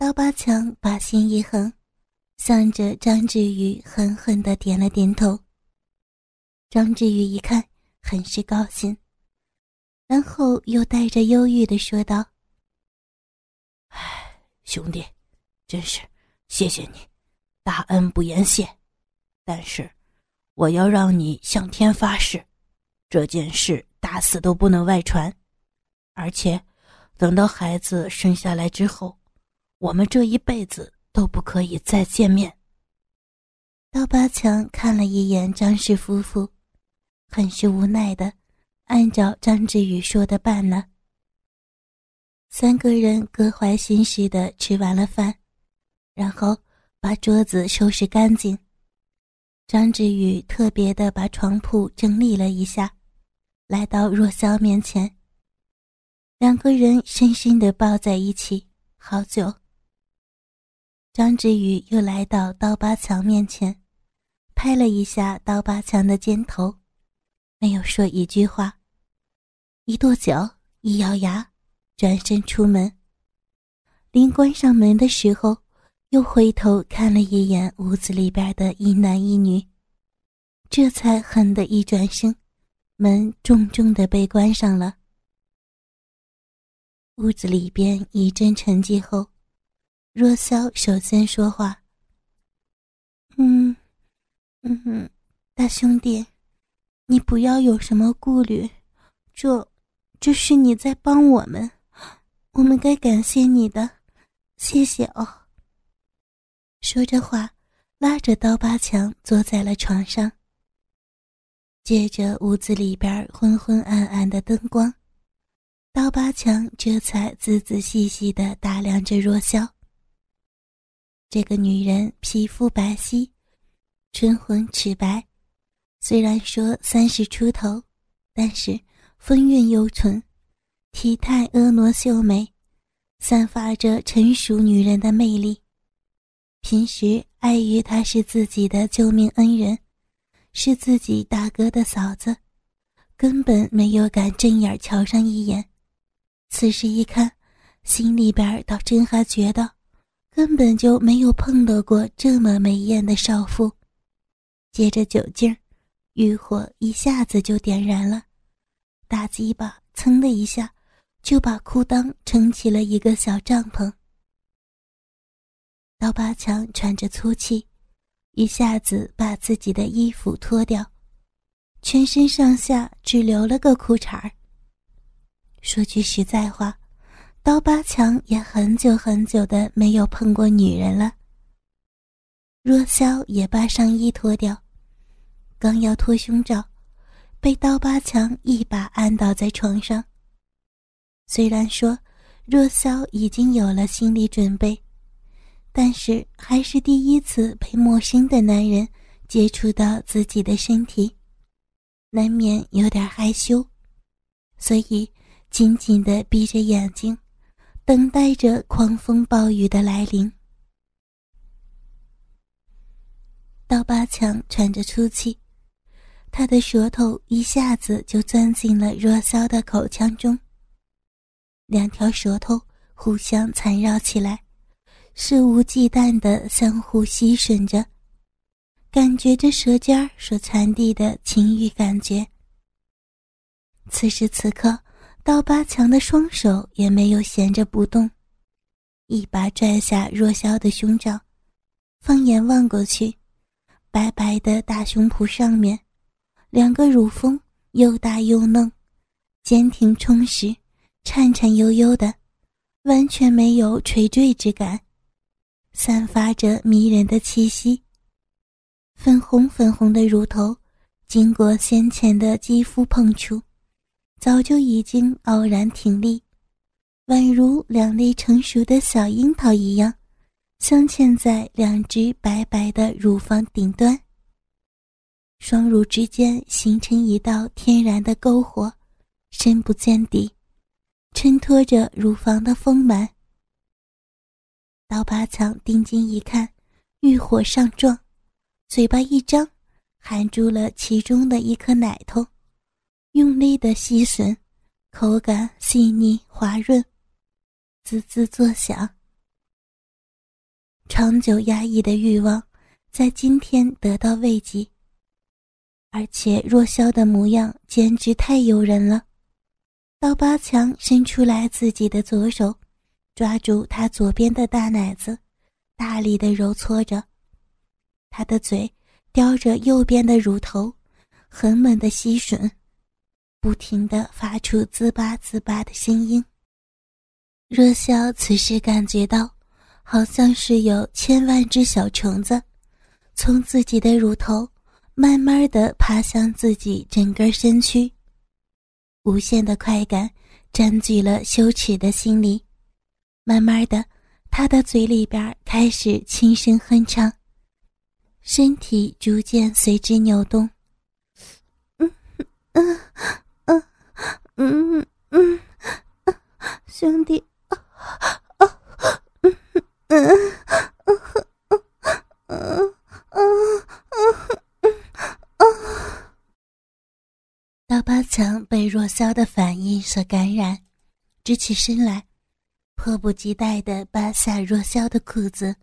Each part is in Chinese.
刀疤强把心一横，向着张志宇狠狠的点了点头。张志宇一看，很是高兴，然后又带着忧郁的说道：“哎，兄弟，真是谢谢你，大恩不言谢。但是，我要让你向天发誓，这件事打死都不能外传，而且，等到孩子生下来之后。”我们这一辈子都不可以再见面。刀疤强看了一眼张氏夫妇，很是无奈的，按照张志宇说的办了。三个人各怀心事的吃完了饭，然后把桌子收拾干净。张志宇特别的把床铺整理了一下，来到若霄面前，两个人深深的抱在一起，好久。张志宇又来到刀疤强面前，拍了一下刀疤强的肩头，没有说一句话，一跺脚，一咬牙，转身出门。临关上门的时候，又回头看了一眼屋子里边的一男一女，这才狠的一转身，门重重的被关上了。屋子里边一阵沉寂后。若萧首先说话：“嗯，嗯哼，大兄弟，你不要有什么顾虑，这，这是你在帮我们，我们该感谢你的，谢谢哦。”说着话，拉着刀疤强坐在了床上。借着屋子里边昏昏暗暗的灯光，刀疤强这才仔仔细细的打量着若萧。这个女人皮肤白皙，唇红齿白，虽然说三十出头，但是风韵犹存，体态婀娜秀美，散发着成熟女人的魅力。平时碍于她是自己的救命恩人，是自己大哥的嫂子，根本没有敢正眼瞧上一眼。此时一看，心里边倒真还觉得。根本就没有碰到过这么美艳的少妇，借着酒劲儿，欲火一下子就点燃了，大鸡巴噌的一下就把裤裆撑起了一个小帐篷。刀疤强喘着粗气，一下子把自己的衣服脱掉，全身上下只留了个裤衩儿。说句实在话。刀疤强也很久很久的没有碰过女人了。若萧也把上衣脱掉，刚要脱胸罩，被刀疤强一把按倒在床上。虽然说若萧已经有了心理准备，但是还是第一次被陌生的男人接触到自己的身体，难免有点害羞，所以紧紧的闭着眼睛。等待着狂风暴雨的来临。刀疤强喘着粗气，他的舌头一下子就钻进了若霄的口腔中。两条舌头互相缠绕起来，肆无忌惮的相互吸吮着，感觉着舌尖所传递的情欲感觉。此时此刻。刀疤强的双手也没有闲着不动，一把拽下若霄的胸罩，放眼望过去，白白的大胸脯上面，两个乳峰又大又嫩，坚挺充实，颤颤悠悠的，完全没有垂坠之感，散发着迷人的气息。粉红粉红的乳头，经过先前的肌肤碰触。早就已经傲然挺立，宛如两粒成熟的小樱桃一样，镶嵌在两只白白的乳房顶端。双乳之间形成一道天然的篝火，深不见底，衬托着乳房的丰满。刀疤强定睛一看，欲火上撞，嘴巴一张，含住了其中的一颗奶头。用力的吸吮，口感细腻滑润，滋滋作响。长久压抑的欲望，在今天得到慰藉。而且若萧的模样简直太诱人了。刀疤强伸出来自己的左手，抓住他左边的大奶子，大力的揉搓着。他的嘴叼着右边的乳头，狠猛的吸吮，不停的发出滋吧滋吧的声音。若萧此时感觉到，好像是有千万只小虫子，从自己的乳头慢慢的爬向自己整个身躯。无限的快感占据了羞耻的心里，慢慢的，他的嘴里边开始轻声哼唱，身体逐渐随之扭动。嗯 嗯嗯嗯嗯，兄弟，啊啊嗯嗯嗯嗯嗯嗯嗯嗯，嗯嗯。刀疤强被若萧的反应所感染，直起身来，迫不及待地扒下若萧的裤子，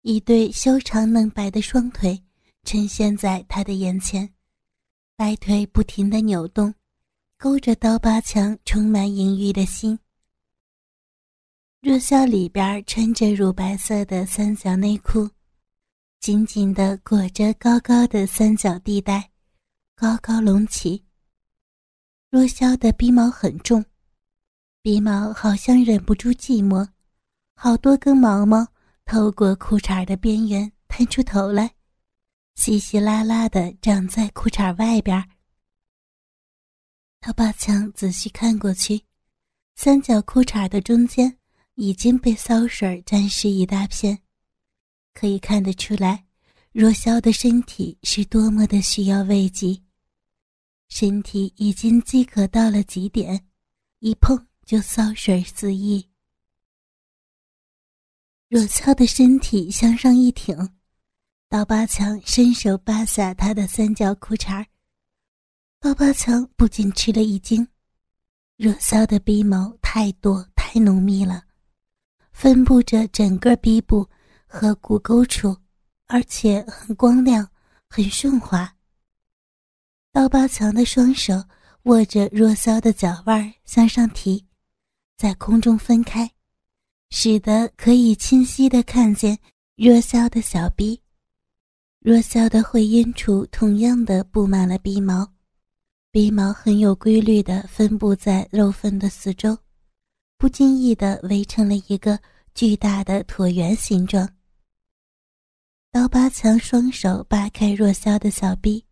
一对修长嫩白的双腿呈现在他的眼前，白腿不停地扭动，勾着刀疤强充满淫欲的心。若萧里边穿着乳白色的三角内裤，紧紧地裹着高高的三角地带。高高隆起。若萧的鼻毛很重，鼻毛好像忍不住寂寞，好多根毛毛透过裤衩的边缘探出头来，稀稀拉拉的长在裤衩外边。刀疤强仔细看过去，三角裤衩的中间已经被骚水沾湿一大片，可以看得出来，若萧的身体是多么的需要慰藉。身体已经饥渴到了极点，一碰就骚水四溢。若操的身体向上一挺，刀疤强伸手扒下他的三角裤衩刀疤强不仅吃了一惊，若骚的鼻毛太多太浓密了，分布着整个鼻部和骨沟处，而且很光亮，很顺滑。刀疤强的双手握着若骚的脚腕向上提，在空中分开，使得可以清晰的看见若骚的小臂。若骚的会阴处同样的布满了鼻毛，鼻毛很有规律的分布在肉缝的四周，不经意的围成了一个巨大的椭圆形状。刀疤强双手扒开若萧的小臂。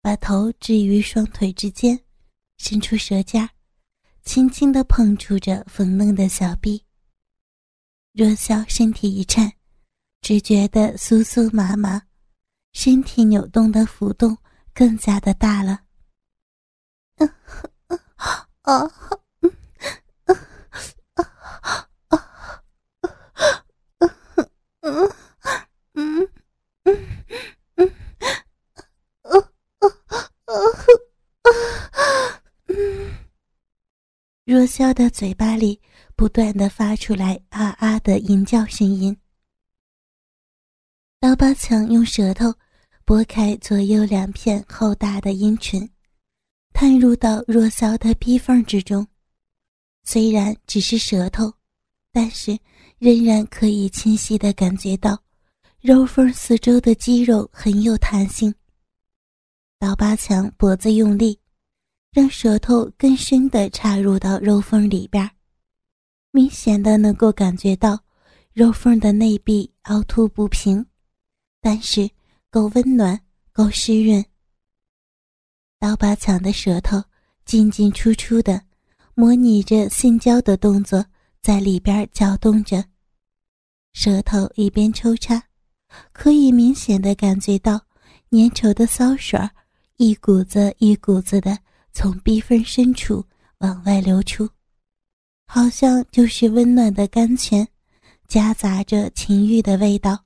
把头置于双腿之间，伸出舌尖，轻轻地碰触着粉嫩的小臂。若笑身体一颤，只觉得酥酥麻麻，身体扭动的幅度更加的大了。嗯啊啊嗯啊啊啊嗯嗯嗯嗯。若萧的嘴巴里不断的发出来啊啊的吟叫声音。刀疤强用舌头拨开左右两片厚大的阴唇，探入到若萧的逼缝之中。虽然只是舌头，但是仍然可以清晰的感觉到肉缝四周的肌肉很有弹性。刀疤强脖子用力。让舌头更深的插入到肉缝里边，明显的能够感觉到肉缝的内壁凹凸不平，但是够温暖，够湿润。刀疤强的舌头进进出出的模拟着性交的动作，在里边搅动着，舌头一边抽插，可以明显的感觉到粘稠的骚水一股子一股子的。从逼缝深处往外流出，好像就是温暖的甘泉，夹杂着情欲的味道，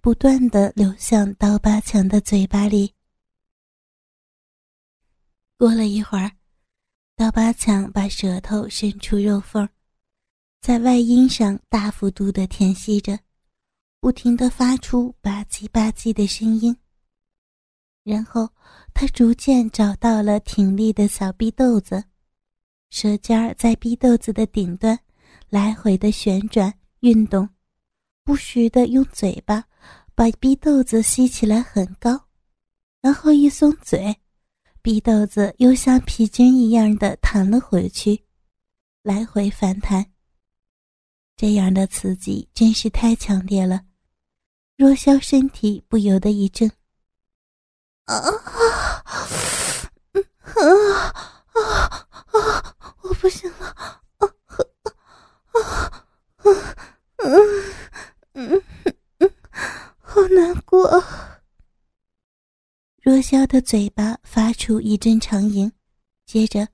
不断的流向刀疤强的嘴巴里。过了一会儿，刀疤强把舌头伸出肉缝，在外阴上大幅度的舔吸着，不停的发出吧唧吧唧的声音。然后他逐渐找到了挺立的小逼豆子，舌尖儿在逼豆子的顶端来回的旋转运动，不时的用嘴巴把逼豆子吸起来很高，然后一松嘴，逼豆子又像皮筋一样的弹了回去，来回反弹。这样的刺激真是太强烈了。若霄身体不由得一震，啊啊，啊啊啊！我不行了，啊啊啊嗯嗯嗯，好难过。若萧的嘴巴发出一阵长吟，接着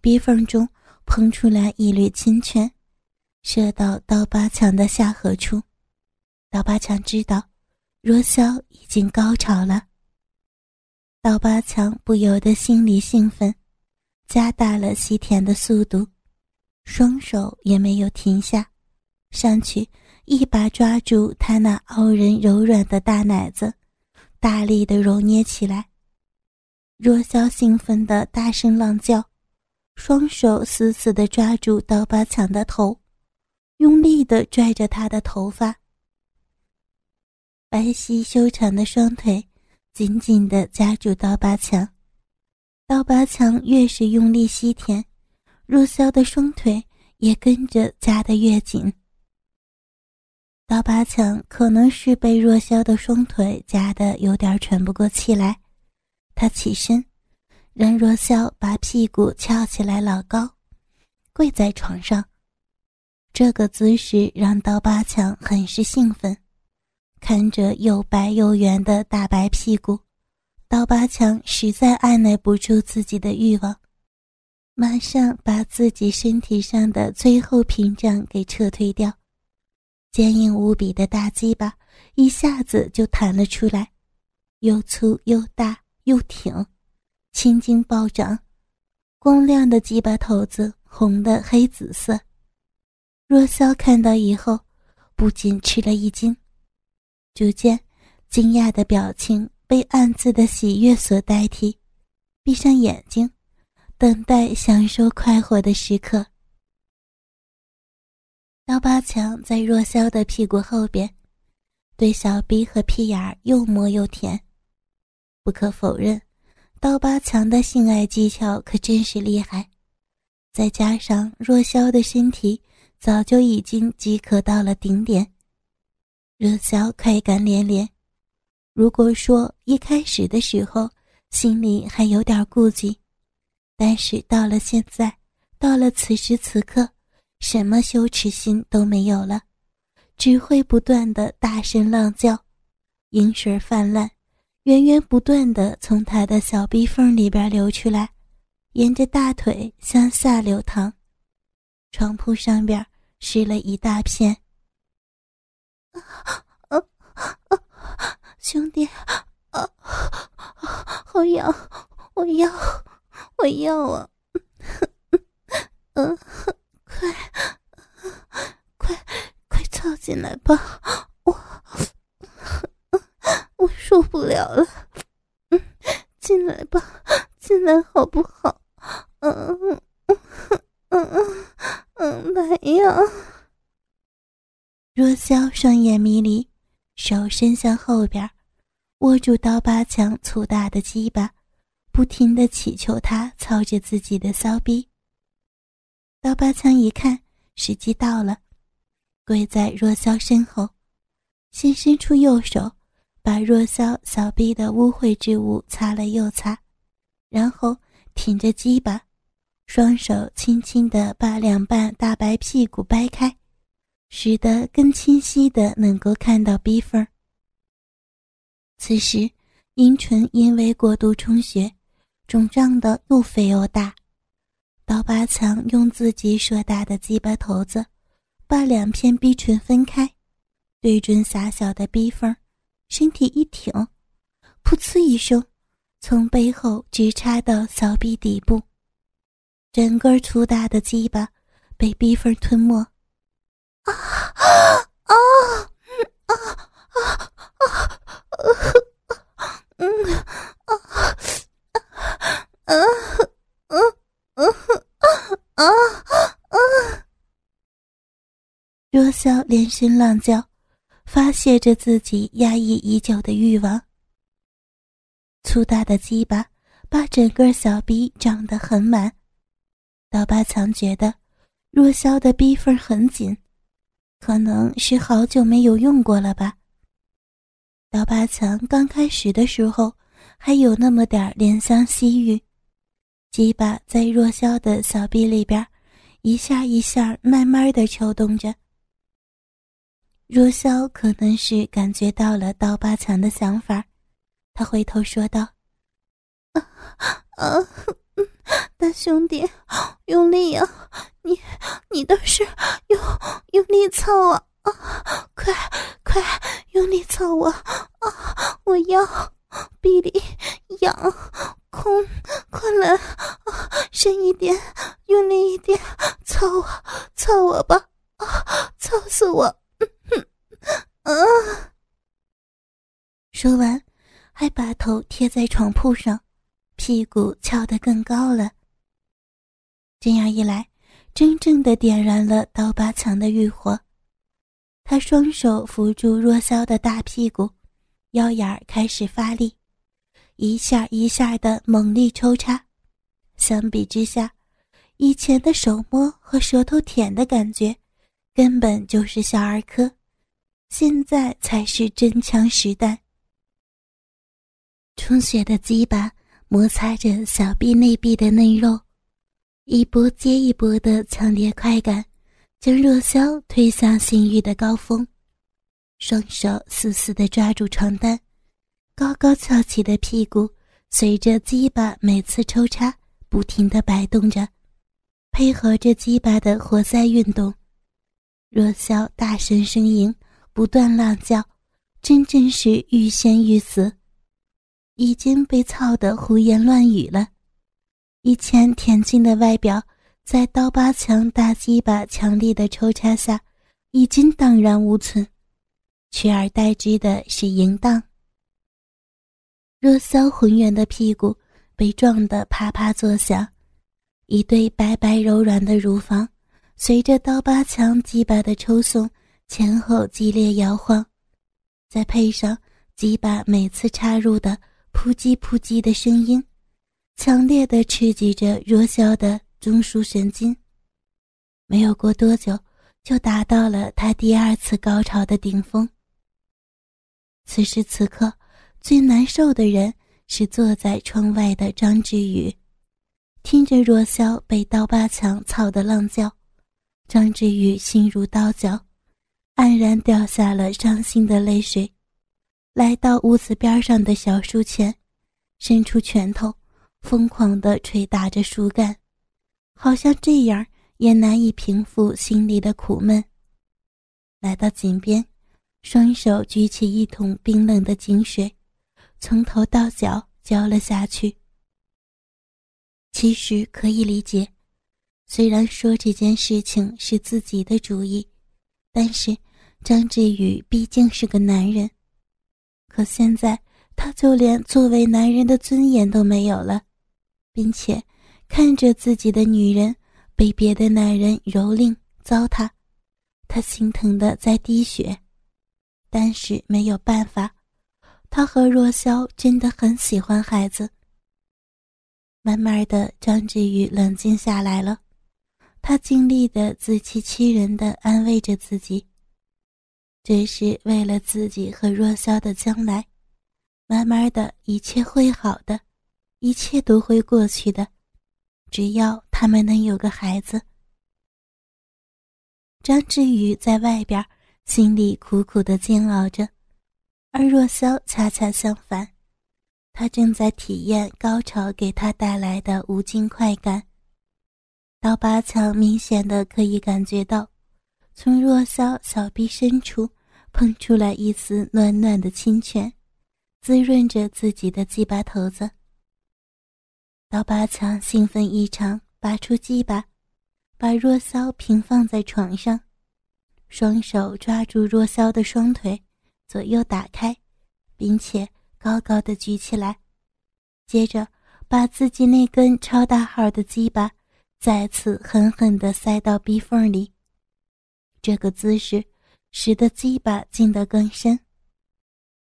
鼻缝中喷出来一缕清泉，射到刀疤强的下颌处。刀疤强知道，若萧已经高潮了。刀疤强不由得心里兴奋，加大了吸甜的速度，双手也没有停下，上去一把抓住他那傲人柔软的大奶子，大力的揉捏起来。若萧兴奋的大声浪叫，双手死死的抓住刀疤强的头，用力的拽着他的头发。白皙修长的双腿紧紧地夹住刀疤强，刀疤强越是用力吸舔，若萧的双腿也跟着夹得越紧。刀疤强可能是被若霄的双腿夹得有点喘不过气来，他起身，让若霄把屁股翘起来老高，跪在床上。这个姿势让刀疤强很是兴奋。看着又白又圆的大白屁股，刀疤强实在按耐不住自己的欲望，马上把自己身体上的最后屏障给撤退掉。坚硬无比的大鸡巴一下子就弹了出来，又粗又大又挺，青筋暴涨，光亮的鸡巴头子红的黑紫色。若霄看到以后，不禁吃了一惊。逐渐，惊讶的表情被暗自的喜悦所代替，闭上眼睛，等待享受快活的时刻。刀疤强在若霄的屁股后边，对小臂和屁眼儿又摸又舔。不可否认，刀疤强的性爱技巧可真是厉害，再加上若霄的身体早就已经饥渴到了顶点。若霄快感连连。如果说一开始的时候心里还有点顾忌，但是到了现在，到了此时此刻，什么羞耻心都没有了，只会不断的大声浪叫，饮水泛滥，源源不断的从他的小逼缝里边流出来，沿着大腿向下流淌，床铺上边湿了一大片。啊啊！兄弟，啊，好痒，我要，我要啊！嗯，快，快，快凑进来吧，我，我受不了了。进来吧，进来好不好？嗯嗯嗯嗯嗯，来呀！若萧双眼迷离，手伸向后边，握住刀疤强粗大的鸡巴，不停的祈求他操着自己的骚逼。刀疤强一看时机到了，跪在若霄身后，先伸出右手，把若霄小臂的污秽之物擦了又擦，然后挺着鸡巴，双手轻轻的把两半大白屁股掰开。使得更清晰的能够看到逼缝。此时，阴唇因为过度充血，肿胀的又肥又大。刀疤强用自己硕大的鸡巴头子，把两片逼唇分开，对准狭小的逼缝，身体一挺，噗呲一声，从背后直插到小臂底部，整个粗大的鸡巴被逼缝吞没。啊啊啊啊啊！嗯啊啊啊！啊啊啊啊啊啊啊。若萧连声浪叫发泄着自己压抑已久的欲望。粗大的鸡巴把整个小臂长得很满。刀疤强觉得若萧的逼缝很紧可能是好久没有用过了吧。刀疤强刚开始的时候还有那么点怜香惜玉鸡巴在若萧的小臂里边一下一下慢慢的抽动着。若萧可能是感觉到了刀疤强的想法。他回头说道：“啊啊，大兄弟，用力呀！你你倒是用用力操啊！啊，快快用力操我！啊，我要臂里痒，深一点，用力一点，操我，操我吧！啊，操死我！啊！说完。”还把头贴在床铺上，屁股翘得更高了。这样一来，真正的点燃了刀疤强的欲火。他双手扶住若萧的大屁股，腰眼开始发力，一下一下的猛力抽插。相比之下，以前的手摸和舌头舔的感觉，根本就是小儿科，现在才是真枪实弹。充血的鸡巴摩擦着小臂内壁的嫩肉，一波接一波的强烈快感将若萧推向性欲的高峰。双手死死地抓住床单，高高翘起的屁股随着鸡巴每次抽插不停地摆动着，配合着鸡巴的活塞运动，若萧大声呻吟，不断浪叫，真正是欲仙欲死。已经被操得胡言乱语了，以前恬静的外表，在刀疤强大鸡巴强力的抽插下，已经荡然无存，取而代之的是淫荡。若萧浑圆的屁股被撞得啪啪作响，一对白白柔软的乳房，随着刀疤强鸡巴的抽送，前后激烈摇晃，再配上鸡巴每次插入的。扑叽扑叽的声音，强烈的刺激着弱小的中枢神经。没有过多久，就达到了他第二次高潮的顶峰。此时此刻，最难受的人是坐在窗外的张志宇，听着若萧被刀疤强操的浪叫，张志宇心如刀绞，黯然掉下了伤心的泪水。来到屋子边上的小树前，伸出拳头，疯狂地捶打着树干，好像这样也难以平复心里的苦闷。来到井边，双手举起一桶冰冷的井水，从头到脚浇了下去。其实可以理解，虽然说这件事情是自己的主意，但是张志宇毕竟是个男人。可现在，他就连作为男人的尊严都没有了，并且看着自己的女人被别的男人蹂躏糟蹋，他心疼的在滴血。但是没有办法，他和若萧真的很喜欢孩子。慢慢的，张志宇冷静下来了，他尽力的自欺欺人的安慰着自己。这是为了自己和若萧的将来，慢慢的一切会好的，一切都会过去的，只要他们能有个孩子。张志宇在外边心里苦苦的煎熬着，而若萧恰恰相反，他正在体验高潮给他带来的无尽快感。刀疤强明显的可以感觉到，从若萧小臂深处。喷出来一丝暖暖的清泉，滋润着自己的鸡巴头子。刀疤强兴奋异常，拔出鸡巴，把若骚平放在床上，双手抓住若骚的双腿，左右打开，并且高高的举起来，接着把自己那根超大号的鸡巴再次狠狠地塞到逼缝里。这个姿势。使得鸡巴进得更深。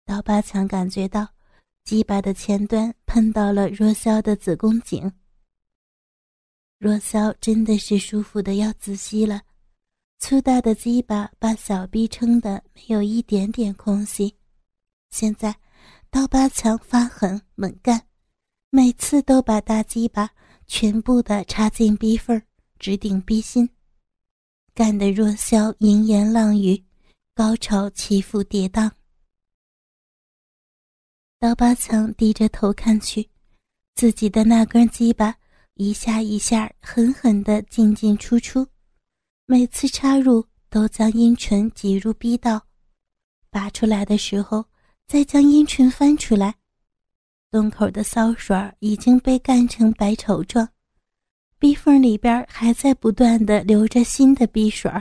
刀疤强感觉到鸡巴的前端碰到了若霄的子宫颈。若霄真的是舒服的要窒息了，粗大的鸡巴把小臂撑得没有一点点空隙。现在，刀疤强发狠猛干，每次都把大鸡巴全部的插进逼缝，直顶逼心，干得若霄淫言浪语，高潮起伏跌宕。刀疤强低着头看去，自己的那根鸡巴。一下一下狠狠的进进出出，每次插入都将阴唇挤入逼道，拔出来的时候再将阴唇翻出来，洞口的骚水已经被干成白稠状，逼缝里边还在不断的流着新的逼水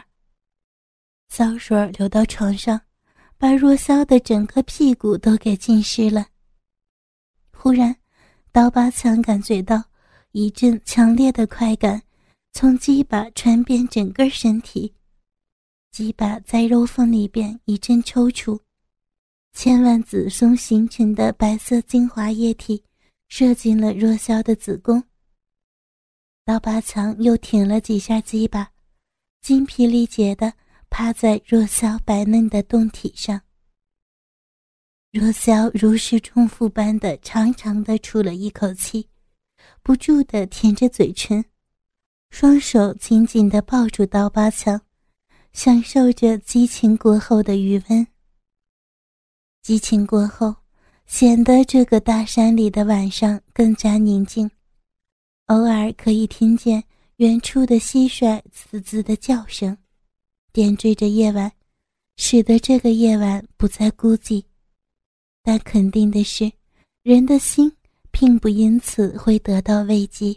骚水流到床上，把若霄的整个屁股都给浸湿了。忽然，刀疤强感觉到。一阵强烈的快感从鸡巴传遍整个身体，鸡巴在肉缝里边一阵抽搐，千万子松形成的白色精华液体射进了若萧的子宫。刀疤强又挺了几下鸡巴，精疲力竭的趴在若萧白嫩的胴体上。若霄如释重负般的长长的出了一口气。不住的舔着嘴唇，双手紧紧的抱住刀疤强，享受着激情过后的余温。激情过后，显得这个大山里的晚上更加宁静，偶尔可以听见远处的蟋蟀嘶嘶的叫声，点缀着夜晚，使得这个夜晚不再孤寂。但肯定的是，人的心。并不因此会得到慰藉。